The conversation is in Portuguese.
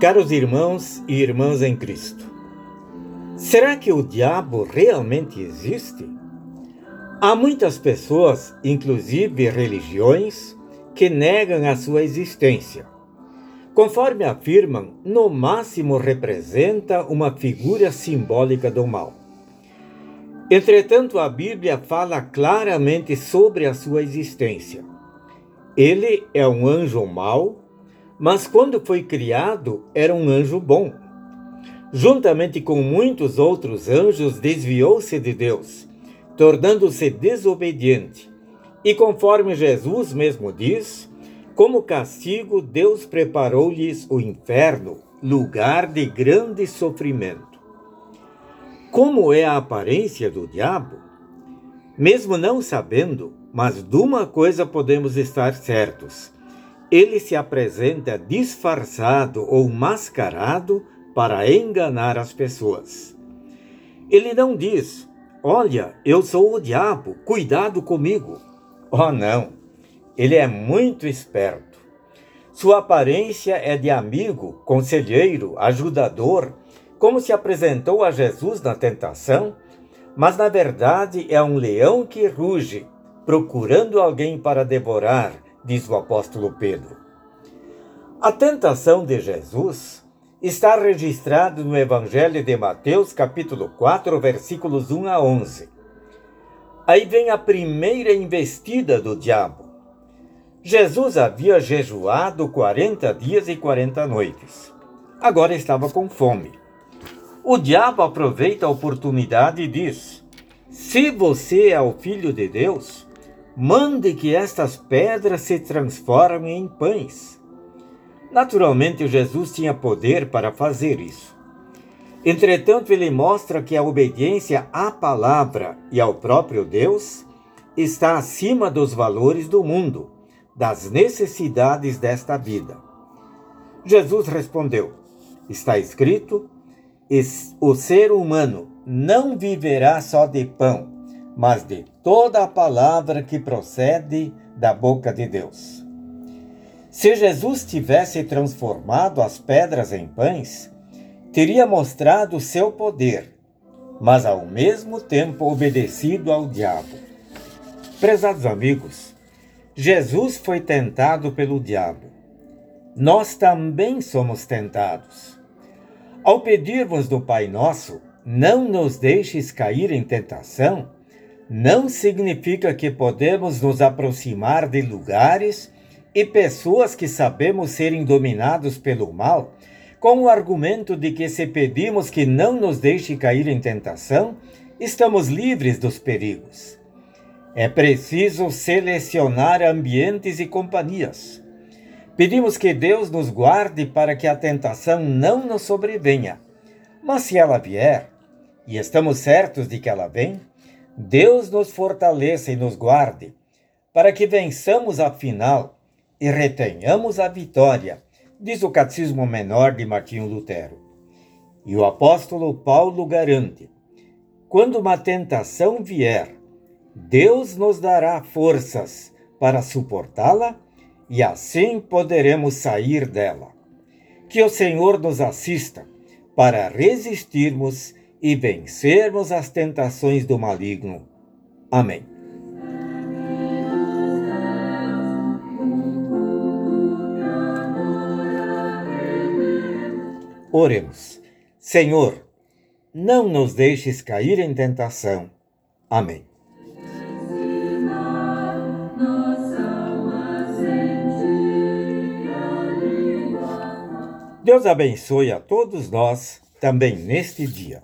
Caros irmãos e irmãs em Cristo, será que o diabo realmente existe? Há muitas pessoas, inclusive religiões, que negam a sua existência. Conforme afirmam, no máximo representa uma figura simbólica do mal. Entretanto, a Bíblia fala claramente sobre a sua existência. Ele é um anjo mau, mas quando foi criado era um anjo bom. Juntamente com muitos outros anjos, desviou-se de Deus, tornando-se desobediente. E conforme Jesus mesmo diz, como castigo, Deus preparou-lhes o inferno, lugar de grande sofrimento. Como é a aparência do diabo? Mesmo não sabendo, mas de uma coisa podemos estar certos: ele se apresenta disfarçado ou mascarado para enganar as pessoas. Ele não diz: Olha, eu sou o diabo, cuidado comigo. Oh, não! Ele é muito esperto. Sua aparência é de amigo, conselheiro, ajudador como se apresentou a Jesus na tentação, mas na verdade é um leão que ruge, procurando alguém para devorar, diz o apóstolo Pedro. A tentação de Jesus está registrada no Evangelho de Mateus, capítulo 4, versículos 1 a 11. Aí vem a primeira investida do diabo. Jesus havia jejuado 40 dias e 40 noites. Agora estava com fome. O diabo aproveita a oportunidade e diz: Se você é o filho de Deus, mande que estas pedras se transformem em pães. Naturalmente, Jesus tinha poder para fazer isso. Entretanto, ele mostra que a obediência à palavra e ao próprio Deus está acima dos valores do mundo, das necessidades desta vida. Jesus respondeu: Está escrito o ser humano não viverá só de pão, mas de toda a palavra que procede da boca de Deus. Se Jesus tivesse transformado as pedras em pães, teria mostrado seu poder, mas ao mesmo tempo obedecido ao diabo. Prezados amigos, Jesus foi tentado pelo diabo. Nós também somos tentados. Ao pedirmos do Pai Nosso, não nos deixes cair em tentação, não significa que podemos nos aproximar de lugares e pessoas que sabemos serem dominados pelo mal, com o argumento de que se pedimos que não nos deixe cair em tentação, estamos livres dos perigos. É preciso selecionar ambientes e companhias. Pedimos que Deus nos guarde para que a tentação não nos sobrevenha. Mas se ela vier, e estamos certos de que ela vem, Deus nos fortaleça e nos guarde, para que vençamos afinal e retenhamos a vitória, diz o Catecismo Menor de Martinho Lutero. E o apóstolo Paulo garante: quando uma tentação vier, Deus nos dará forças para suportá-la e assim poderemos sair dela. Que o Senhor nos assista para resistirmos e vencermos as tentações do maligno. Amém. Oremos. Senhor, não nos deixes cair em tentação. Amém. Deus abençoe a todos nós também neste dia.